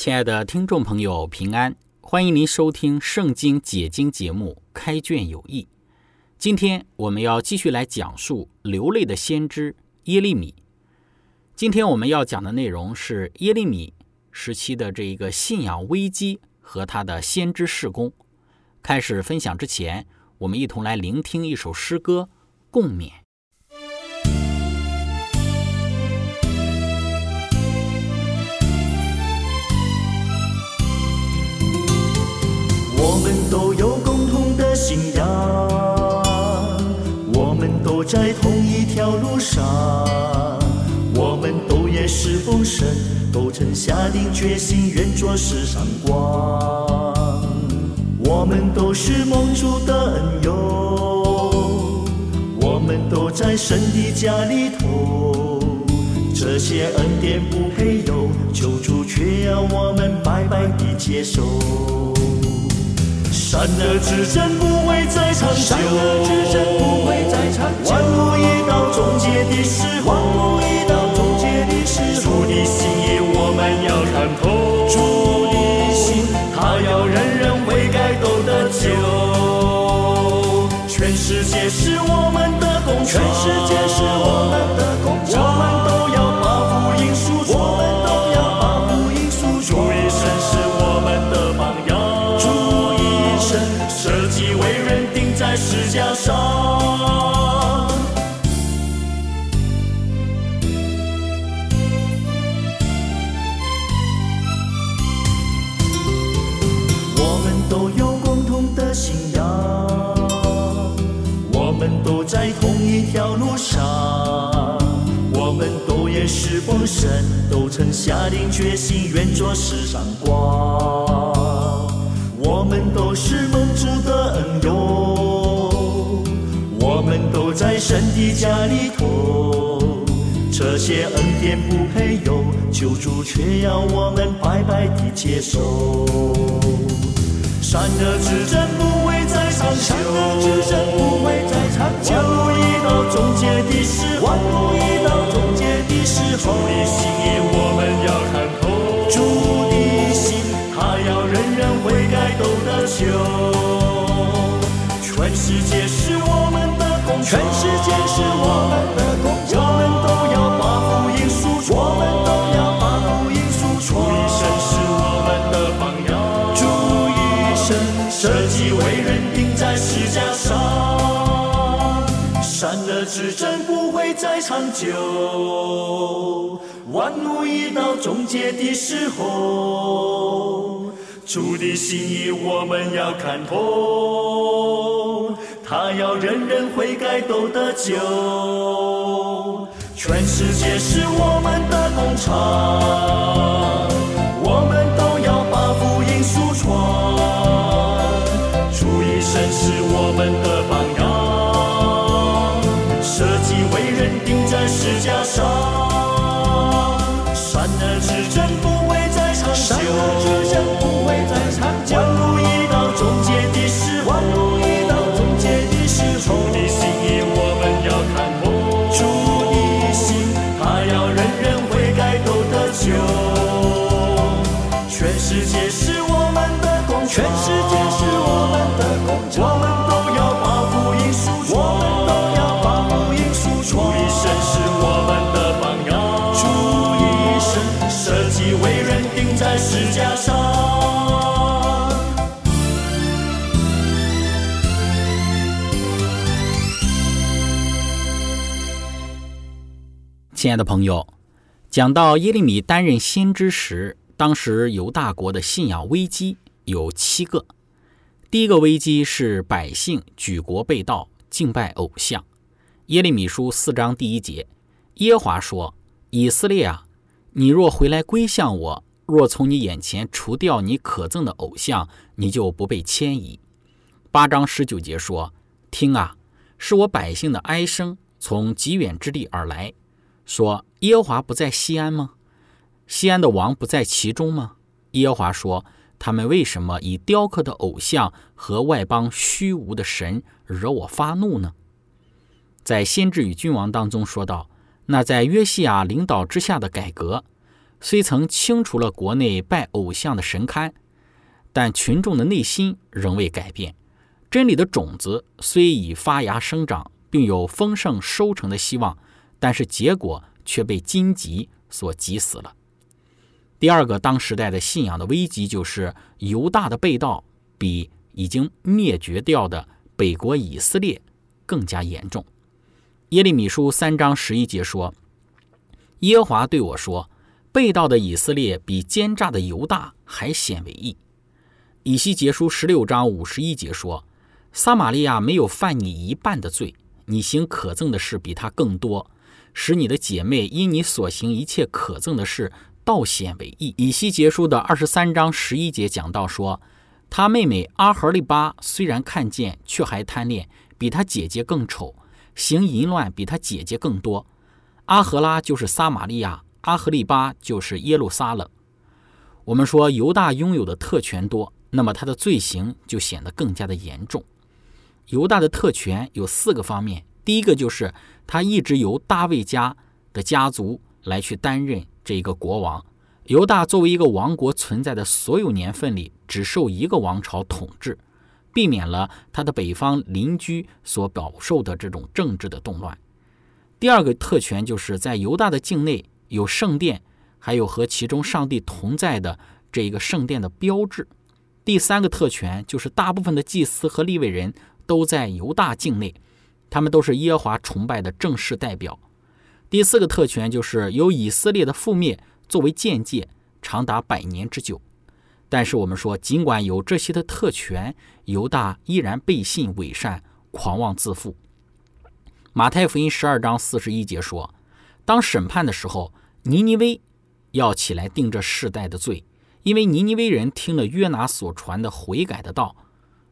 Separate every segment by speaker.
Speaker 1: 亲爱的听众朋友，平安！欢迎您收听《圣经解经》节目《开卷有益》。今天我们要继续来讲述流泪的先知耶利米。今天我们要讲的内容是耶利米时期的这一个信仰危机和他的先知事工。开始分享之前，我们一同来聆听一首诗歌，共勉。
Speaker 2: 我们都有共同的信仰，我们都在同一条路上，我们都也是奉神，都曾下定决心愿做世上光。我们都是蒙主的恩友，我们都在神的家里头，这些恩典不配有，救主却要我们白白的接受。善恶之争不会再长久，万物已到终结的时候，主的心意我们要看透，主的心他要人人悔改都得救，全世界是我们的工厂，全世界是我们的工在石架上。我们都有共同的信仰，我们都在同一条路上，我们都也是奉神，都曾下定决心，愿做世上光。些恩典不配有，救主却要我们白白的接受。善恶之争不会再长久，善的之争不会在长久万物已到终结的时候，主的心意我们要看透，主的心他要人人悔改。都得救，全世界恶之争不会再长久，万物已到终结的时候。主的心意我们要看透，他要人人悔改都得救，全世界是我们的工厂，
Speaker 1: 亲爱的朋友，讲到耶利米担任先知时，当时犹大国的信仰危机有七个。第一个危机是百姓举国被盗，敬拜偶像。耶利米书四章第一节，耶华说：“以色列啊，你若回来归向我，若从你眼前除掉你可憎的偶像，你就不被迁移。”八章十九节说：“听啊，是我百姓的哀声，从极远之地而来。说耶和华不在西安吗？西安的王不在其中吗？”耶和华说。他们为什么以雕刻的偶像和外邦虚无的神惹我发怒呢？在先知与君王当中说道：“那在约西亚领导之下的改革，虽曾清除了国内拜偶像的神龛，但群众的内心仍未改变。真理的种子虽已发芽生长，并有丰盛收成的希望，但是结果却被荆棘所挤死了。”第二个当时代的信仰的危机，就是犹大的被盗比已经灭绝掉的北国以色列更加严重。耶利米书三章十一节说：“耶和华对我说，被盗的以色列比奸诈的犹大还显为异。”以西结书十六章五十一节说：“撒玛利亚没有犯你一半的罪，你行可憎的事比他更多，使你的姐妹因你所行一切可憎的事。”道显为义。以西结书的二十三章十一节讲到说，他妹妹阿合利巴虽然看见，却还贪恋，比他姐姐更丑，行淫乱比他姐姐更多。阿荷拉就是撒玛利亚，阿合利巴就是耶路撒冷。我们说犹大拥有的特权多，那么他的罪行就显得更加的严重。犹大的特权有四个方面，第一个就是他一直由大卫家的家族来去担任。这一个国王，犹大作为一个王国存在的所有年份里，只受一个王朝统治，避免了他的北方邻居所饱受的这种政治的动乱。第二个特权就是在犹大的境内有圣殿，还有和其中上帝同在的这一个圣殿的标志。第三个特权就是大部分的祭司和立位人都在犹大境内，他们都是耶和华崇拜的正式代表。第四个特权就是由以色列的覆灭作为鉴戒，长达百年之久。但是我们说，尽管有这些的特权，犹大依然背信伪善、狂妄自负。马太福音十二章四十一节说：“当审判的时候，尼尼微要起来定这世代的罪，因为尼尼微人听了约拿所传的悔改的道，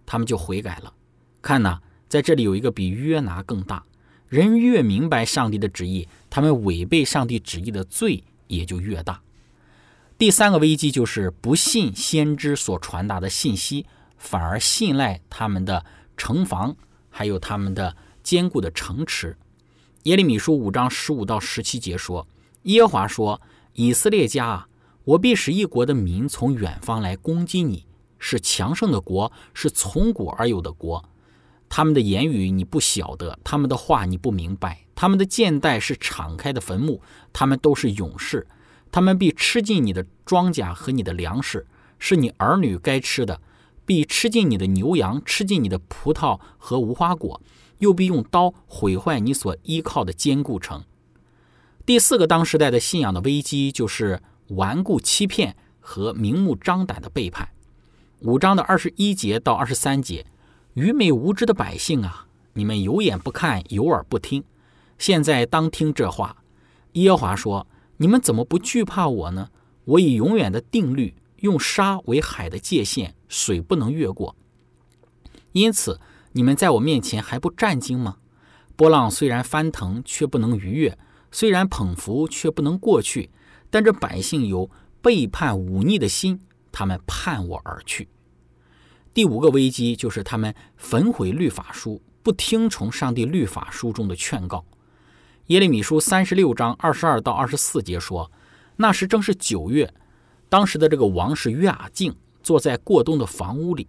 Speaker 1: 他们就悔改了。看呐，在这里有一个比约拿更大。”人越明白上帝的旨意，他们违背上帝旨意的罪也就越大。第三个危机就是不信先知所传达的信息，反而信赖他们的城防，还有他们的坚固的城池。耶利米书五章十五到十七节说：“耶和华说，以色列家啊，我必使一国的民从远方来攻击你，是强盛的国，是从古而有的国。”他们的言语你不晓得，他们的话你不明白。他们的剑带是敞开的坟墓，他们都是勇士。他们必吃尽你的庄稼和你的粮食，是你儿女该吃的；必吃尽你的牛羊，吃尽你的葡萄和无花果，又必用刀毁坏你所依靠的坚固城。第四个当时代的信仰的危机，就是顽固欺骗和明目张胆的背叛。五章的二十一节到二十三节。愚昧无知的百姓啊，你们有眼不看，有耳不听。现在当听这话。耶和华说：“你们怎么不惧怕我呢？我以永远的定律，用沙为海的界限，水不能越过。因此，你们在我面前还不战惊吗？波浪虽然翻腾，却不能逾越；虽然捧浮，却不能过去。但这百姓有背叛忤逆的心，他们叛我而去。”第五个危机就是他们焚毁律法书，不听从上帝律法书中的劝告。耶利米书三十六章二十二到二十四节说：“那时正是九月，当时的这个王是约雅敬，坐在过冬的房屋里。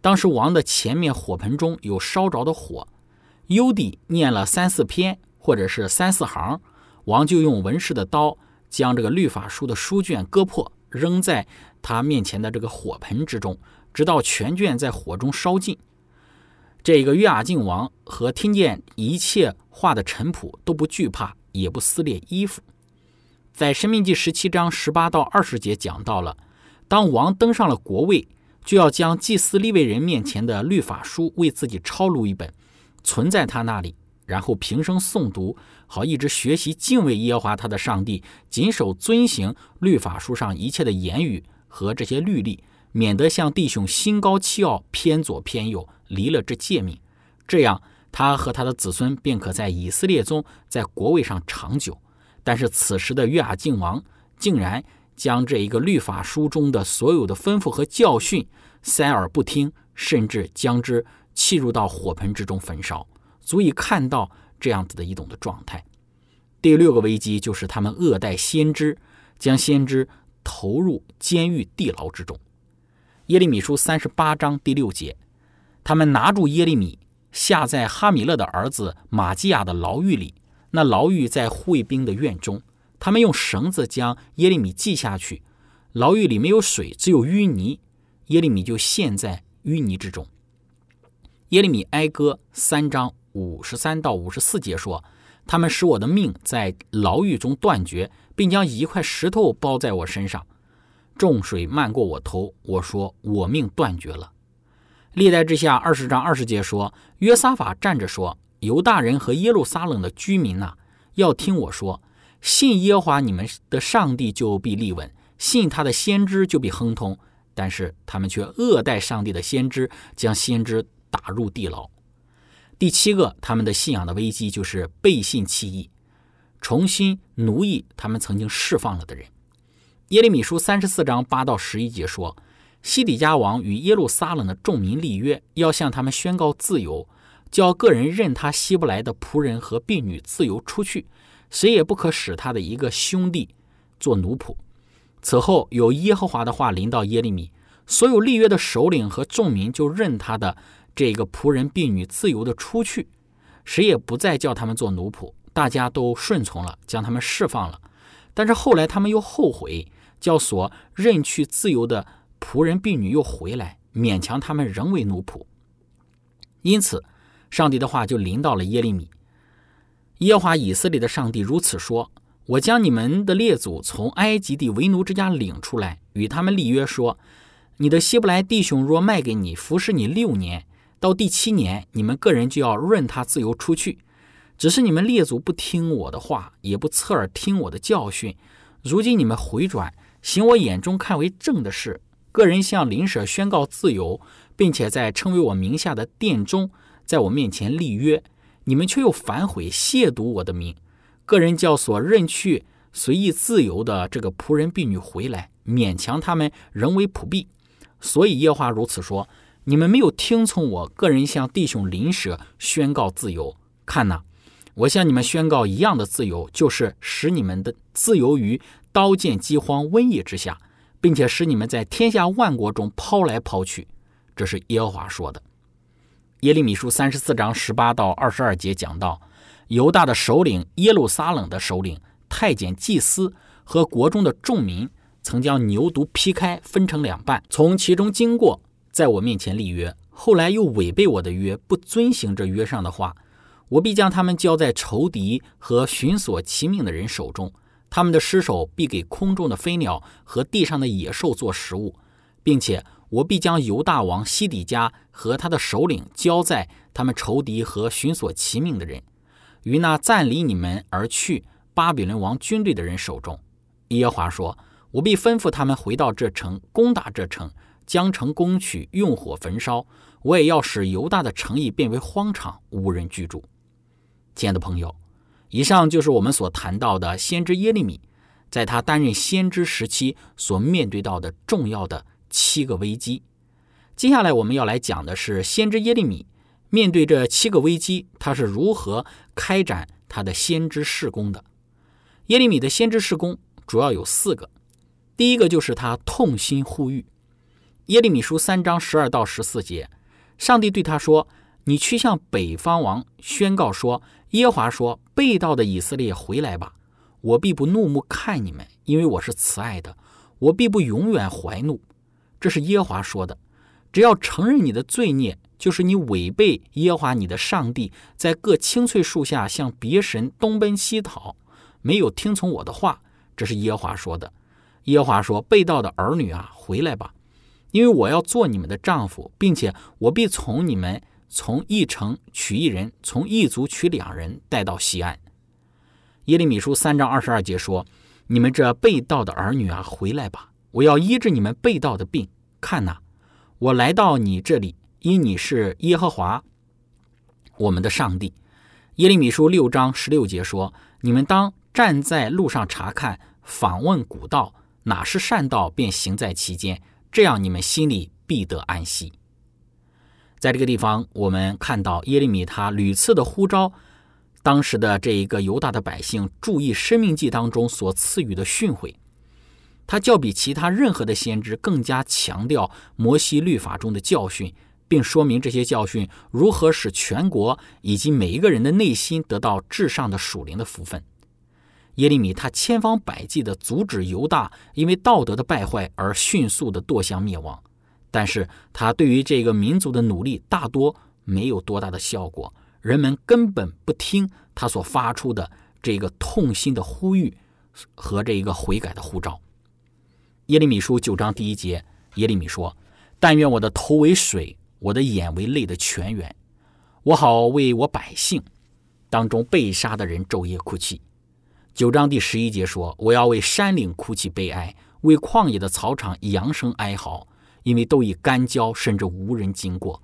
Speaker 1: 当时王的前面火盆中有烧着的火。优弟念了三四篇或者是三四行，王就用文士的刀将这个律法书的书卷割破，扔在他面前的这个火盆之中。”直到全卷在火中烧尽，这个约雅敬王和听见一切话的臣仆都不惧怕，也不撕裂衣服。在《生命记》十七章十八到二十节讲到了，当王登上了国位，就要将祭司立位人面前的律法书为自己抄录一本，存在他那里，然后平生诵读，好一直学习敬畏耶和华他的上帝，谨守遵行律法书上一切的言语和这些律例，免得向弟兄心高气傲，偏左偏右，离了这诫命。这样，他和他的子孙便可在以色列中在国位上长久。但是此时的约雅敬王竟然将这一个律法书中的所有的吩咐和教训塞耳不听，甚至将之弃入到火盆之中焚烧，足以看到这样子的一种的状态。第六个危机就是他们恶待先知，将先知投入监狱地牢之中。耶利米书三十八章第六节，他们拿住耶利米，下在哈米勒的儿子马基亚的牢狱里。那牢狱在护卫兵的院中，他们用绳子将耶利米系下去。牢狱里没有水，只有淤泥，耶利米就陷在淤泥之中。耶利米哀歌三章五十三到五十四节说：“他们使我的命在牢狱中断绝，并将一块石头包在我身上。众水漫过我头，我说我命断绝了。”历代之下二十章二十节说：“约沙法站着说。”犹大人和耶路撒冷的居民呐，要听我说：信耶和华你们的上帝就必立稳，信他的先知就必亨通。但是他们却恶待上帝的先知，将先知打入地牢。第七个，他们的信仰的危机就是背信弃义，重新奴役他们曾经释放了的人。耶利米书三十四章八到十一节说：西底家王与耶路撒冷的众民立约，要向他们宣告自由。叫个人任他希伯来的仆人和婢女自由出去，谁也不可使他的一个兄弟做奴仆。此后有耶和华的话临到耶利米，所有立约的首领和众民就任他的这个仆人婢女自由的出去，谁也不再叫他们做奴仆，大家都顺从了，将他们释放了。但是后来他们又后悔，叫所任去自由的仆人婢女又回来，勉强他们仍为奴仆。因此。上帝的话就临到了耶利米。耶华以色列的上帝如此说：“我将你们的列祖从埃及地为奴之家领出来，与他们立约说：你的希伯来弟兄若卖给你服侍你六年，到第七年，你们个人就要任他自由出去。只是你们列祖不听我的话，也不侧耳听我的教训。如今你们回转，行我眼中看为正的事，个人向邻舍宣告自由，并且在称为我名下的殿中。”在我面前立约，你们却又反悔亵渎我的名。个人教所任去随意自由的这个仆人婢女回来，勉强他们仍为仆婢。所以耶华如此说：你们没有听从我个人向弟兄邻舍宣告自由。看呐，我向你们宣告一样的自由，就是使你们的自由于刀剑、饥荒、瘟疫之下，并且使你们在天下万国中抛来抛去。这是耶和华说的。耶利米书三十四章十八到二十二节讲到，犹大的首领、耶路撒冷的首领、太监、祭司和国中的众民，曾将牛犊劈开，分成两半，从其中经过，在我面前立约。后来又违背我的约，不遵行这约上的话，我必将他们交在仇敌和寻索其命的人手中，他们的尸首必给空中的飞鸟和地上的野兽做食物，并且。我必将犹大王西底家和他的首领交在他们仇敌和寻索其命的人，与那暂离你们而去巴比伦王军队的人手中。耶和华说：“我必吩咐他们回到这城，攻打这城，将城攻取，用火焚烧。我也要使犹大的城邑变为荒场，无人居住。”亲爱的朋友，以上就是我们所谈到的先知耶利米，在他担任先知时期所面对到的重要的。七个危机，接下来我们要来讲的是先知耶利米面对这七个危机，他是如何开展他的先知事工的。耶利米的先知事工主要有四个，第一个就是他痛心呼吁。耶利米书三章十二到十四节，上帝对他说：“你去向北方王宣告说，耶华说，被盗的以色列回来吧，我必不怒目看你们，因为我是慈爱的，我必不永远怀怒。”这是耶华说的，只要承认你的罪孽，就是你违背耶华你的上帝，在各青翠树下向别神东奔西逃，没有听从我的话。这是耶华说的。耶华说：“被盗的儿女啊，回来吧，因为我要做你们的丈夫，并且我必从你们从一城取一人，从一族取两人，带到西安。”耶利米书三章二十二节说：“你们这被盗的儿女啊，回来吧，我要医治你们被盗的病。看呐，我来到你这里，因你是耶和华我们的上帝。”耶利米书六章十六节说：“你们当站在路上查看，访问古道。”哪是善道，便行在其间，这样你们心里必得安息。在这个地方，我们看到耶利米他屡次的呼召当时的这一个犹大的百姓注意《生命记》当中所赐予的训诲。他较比其他任何的先知更加强调摩西律法中的教训，并说明这些教训如何使全国以及每一个人的内心得到至上的属灵的福分。耶利米他千方百计地阻止犹大因为道德的败坏而迅速地堕向灭亡，但是他对于这个民族的努力大多没有多大的效果，人们根本不听他所发出的这个痛心的呼吁和这一个悔改的呼召。耶利米书九章第一节，耶利米说：“但愿我的头为水，我的眼为泪的泉源，我好为我百姓当中被杀的人昼夜哭泣。”九章第十一节说：“我要为山岭哭泣悲哀，为旷野的草场扬声哀嚎，因为都已干焦，甚至无人经过，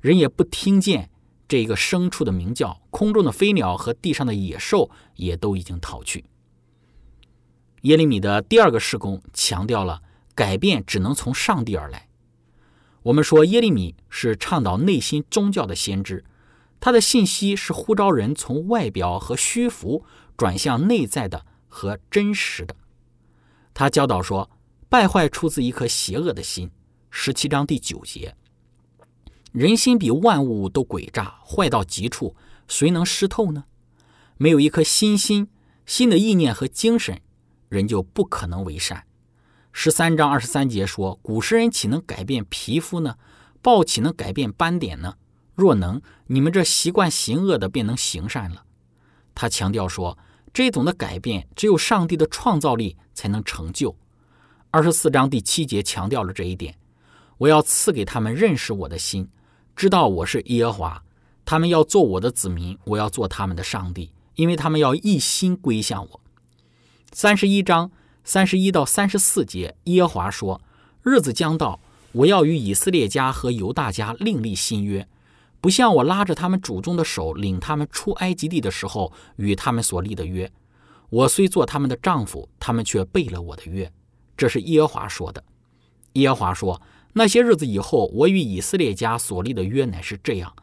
Speaker 1: 人也不听见这个牲畜的鸣叫，空中的飞鸟和地上的野兽也都已经逃去。”耶利米的第二个事工强调了改变只能从上帝而来。我们说耶利米是倡导内心宗教的先知，他的信息是呼召人从外表和虚浮。转向内在的和真实的，他教导说：败坏出自一颗邪恶的心。十七章第九节，人心比万物都诡诈，坏到极处，谁能识透呢？没有一颗新心、新的意念和精神，人就不可能为善。十三章二十三节说：古时人岂能改变皮肤呢？豹岂能改变斑点呢？若能，你们这习惯行恶的便能行善了。他强调说，这种的改变只有上帝的创造力才能成就。二十四章第七节强调了这一点。我要赐给他们认识我的心，知道我是耶和华。他们要做我的子民，我要做他们的上帝，因为他们要一心归向我。三十一章三十一到三十四节，耶和华说：日子将到，我要与以色列家和犹大家另立新约。不像我拉着他们祖宗的手，领他们出埃及地的时候与他们所立的约。我虽做他们的丈夫，他们却背了我的约。这是耶和华说的。耶和华说：那些日子以后，我与以色列家所立的约乃是这样：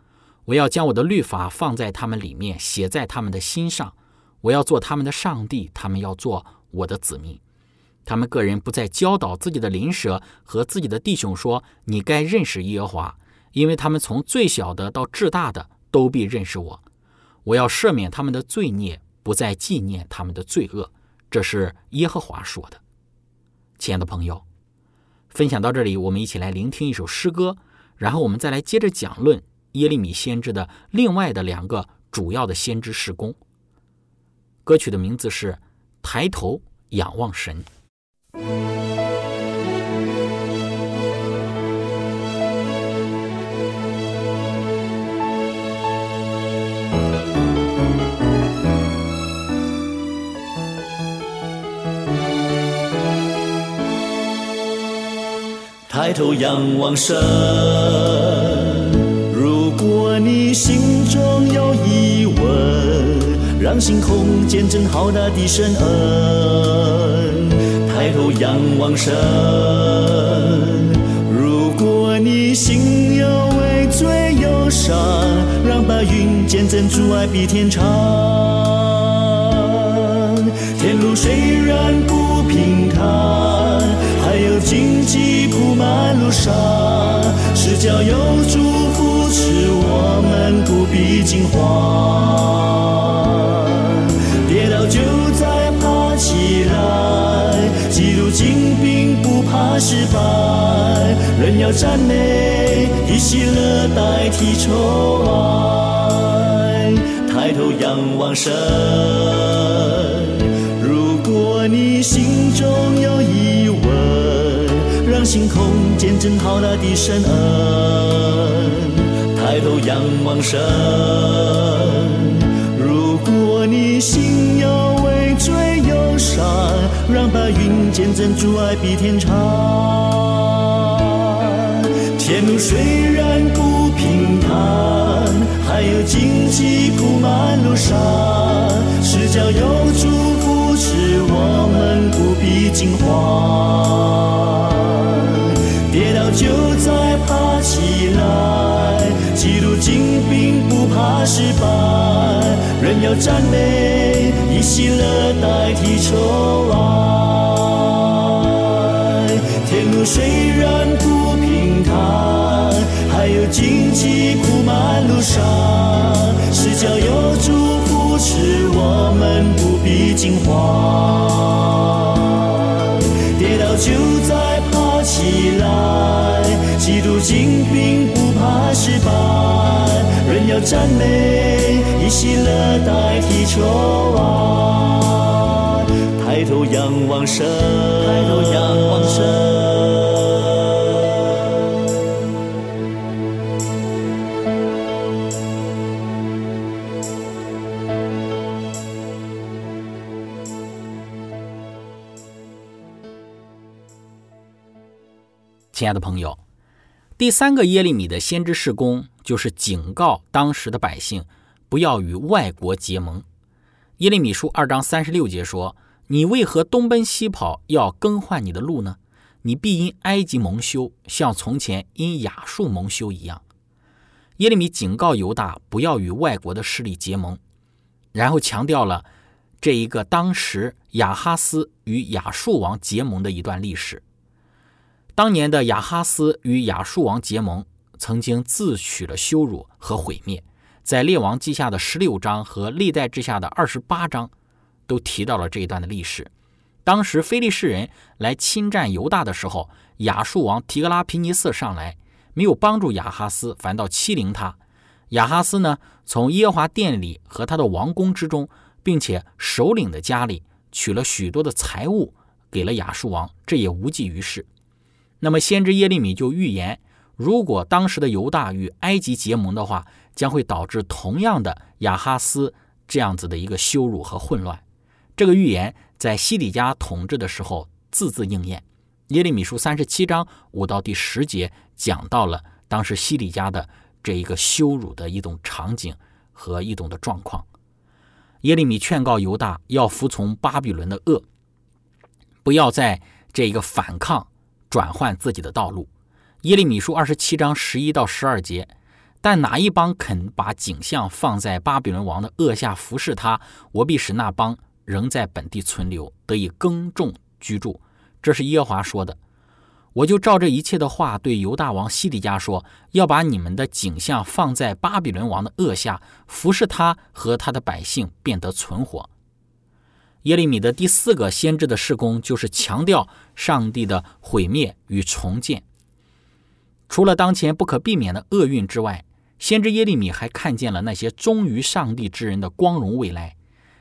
Speaker 1: 我要将我的律法放在他们里面，写在他们的心上。我要做他们的上帝，他们要做我的子民。他们个人不再教导自己的邻舍和自己的弟兄说：你该认识耶和华。因为他们从最小的到至大的都必认识我，我要赦免他们的罪孽，不再纪念他们的罪恶。这是耶和华说的。亲爱的朋友，分享到这里，我们一起来聆听一首诗歌，然后我们再来接着讲论耶利米先知的另外的两个主要的先知事工。歌曲的名字是《抬头仰望神》。
Speaker 2: 抬头仰望神，如果你心中有疑问，让星空见证浩大的神恩。抬头仰望神，如果你心有畏罪忧伤，让白云见证主爱比天长。天路虽然不平坦，还有荆棘。满路上，是脚有主扶持，我们不必惊慌。跌倒就再爬起来，记录精兵不怕失败，人要赞美，以喜乐代替愁哀，抬头仰望神。空见证浩大的神恩。抬头仰望神，如果你心有畏罪忧伤，让白云见证主爱比天长。前路虽然不平坦，还有荆棘铺满路上，是叫有祝人要赞美，以喜乐代替愁哀。天路虽然不平坦，还有荆棘铺满路上，是叫有祝福使我们不必惊慌。跌倒就再爬起来，基督精兵不怕失败，人要赞美，代替愁哀。抬头仰望神，抬头仰望神。
Speaker 1: 亲爱的朋友，第三个耶利米的先知事工就是警告当时的百姓不要与外国结盟。耶利米书二章三十六节说：“你为何东奔西跑，要更换你的路呢？你必因埃及蒙羞，像从前因亚述蒙羞一样。”耶利米警告犹大不要与外国的势力结盟，然后强调了这一个当时亚哈斯与亚述王结盟的一段历史。当年的亚哈斯与亚述王结盟，曾经自取了羞辱和毁灭。在列王记下的十六章和历代志下的二十八章，都提到了这一段的历史。当时非利士人来侵占犹大的时候，亚述王提格拉皮尼瑟上来，没有帮助亚哈斯，反倒欺凌他。亚哈斯呢，从耶和华殿里和他的王宫之中，并且首领的家里取了许多的财物，给了亚述王，这也无济于事。那么，先知耶利米就预言，如果当时的犹大与埃及结盟的话，将会导致同样的亚哈斯这样子的一个羞辱和混乱。这个预言在西底家统治的时候字字应验。耶利米书三十七章五到第十节讲到了当时西底家的这一个羞辱的一种场景和一种的状况。耶利米劝告犹大要服从巴比伦的恶，不要在这一个反抗。转换自己的道路。耶利米书二十七章十一到十二节，但哪一帮肯把景象放在巴比伦王的恶下服侍他，我必使那帮仍在本地存留，得以耕种居住。这是耶和华说的。我就照这一切的话对犹大王西底家说：要把你们的景象放在巴比伦王的恶下，服侍他和他的百姓，变得存活。耶利米的第四个先知的事工，就是强调上帝的毁灭与重建。除了当前不可避免的厄运之外，先知耶利米还看见了那些忠于上帝之人的光荣未来。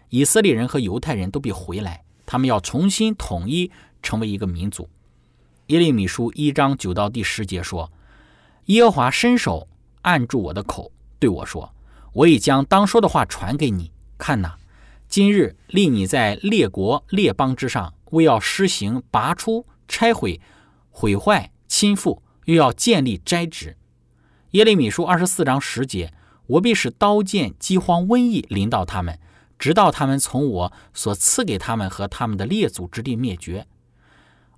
Speaker 1: 以色列人和犹太人都必回来，他们要重新统一，成为一个民族。耶利米书一章九到第十节说：“耶和华伸手按住我的口，对我说：我已将当说的话传给你，看哪。”今日立你在列国列邦之上，为要施行拔出、拆毁、毁坏、侵覆，又要建立斋职。耶利米书二十四章十节：我必使刀剑、饥荒、瘟疫临到他们，直到他们从我所赐给他们和他们的列祖之地灭绝。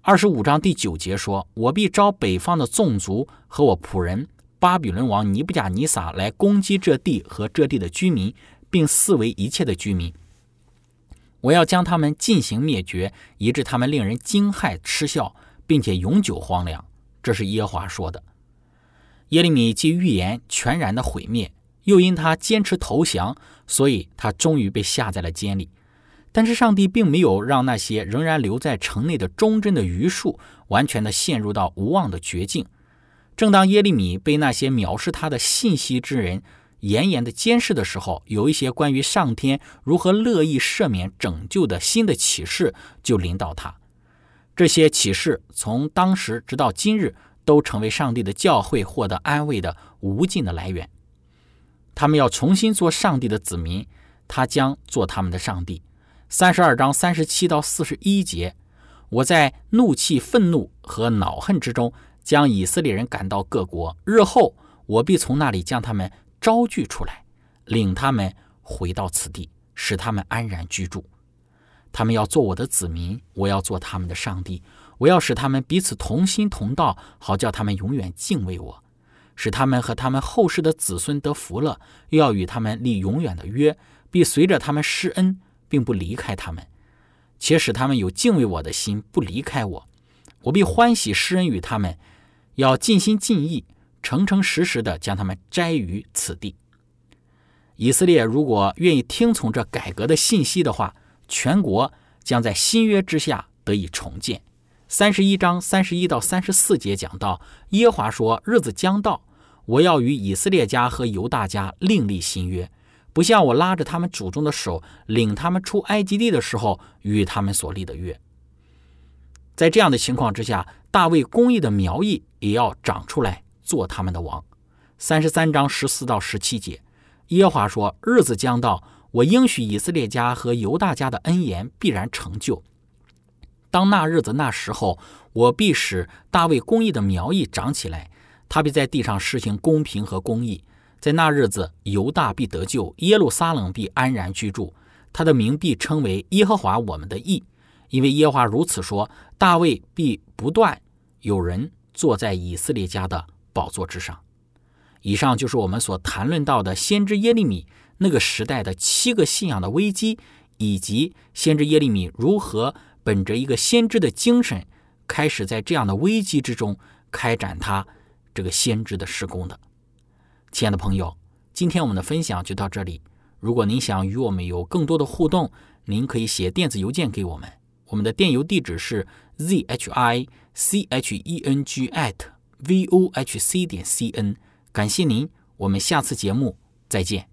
Speaker 1: 二十五章第九节说：我必招北方的纵族和我仆人巴比伦王尼布甲尼撒来攻击这地和这地的居民，并四围一切的居民。我要将他们进行灭绝，以致他们令人惊骇嗤笑，并且永久荒凉。这是耶华说的。耶利米既预言全然的毁灭，又因他坚持投降，所以他终于被下在了监里。但是上帝并没有让那些仍然留在城内的忠贞的余数完全的陷入到无望的绝境。正当耶利米被那些藐视他的信息之人严严的监视的时候，有一些关于上天如何乐意赦免拯救的新的启示就临到他。这些启示从当时直到今日，都成为上帝的教会获得安慰的无尽的来源。他们要重新做上帝的子民，他将做他们的上帝。三十二章三十七到四十一节，我在怒气、愤怒和恼恨之中，将以色列人赶到各国。日后我必从那里将他们招聚出来，领他们回到此地，使他们安然居住。他们要做我的子民，我要做他们的上帝。我要使他们彼此同心同道，好叫他们永远敬畏我。使他们和他们后世的子孙得福了，又要与他们立永远的约，必随着他们施恩，并不离开他们，且使他们有敬畏我的心，不离开我。我必欢喜施恩与他们，要尽心尽意、诚诚实实的将他们摘于此地。以色列如果愿意听从这改革的信息的话，全国将在新约之下得以重建。三十一章三十一到三十四节讲到，耶华说：“日子将到，我要与以色列家和犹大家另立新约，不像我拉着他们祖宗的手，领他们出埃及地的时候与他们所立的约。”在这样的情况之下，大卫公义的苗裔也要长出来做他们的王。三十三章十四到十七节，耶华说：“日子将到，我应许以色列家和犹大家的恩言必然成就。”当那日子那时候，我必使大卫公义的苗裔长起来，他必在地上施行公平和公义。在那日子，犹大必得救，耶路撒冷必安然居住，他的名必称为耶和华我们的义，因为耶和华如此说：大卫必不断有人坐在以色列家的宝座之上。以上就是我们所谈论到的先知耶利米那个时代的七个信仰的危机，以及先知耶利米如何。本着一个先知的精神，开始在这样的危机之中开展他这个先知的施工的。亲爱的朋友，今天我们的分享就到这里。如果您想与我们有更多的互动，您可以写电子邮件给我们，我们的电邮地址是 z h i c h e n g at v o h c 点 c n。感谢您，我们下次节目再见。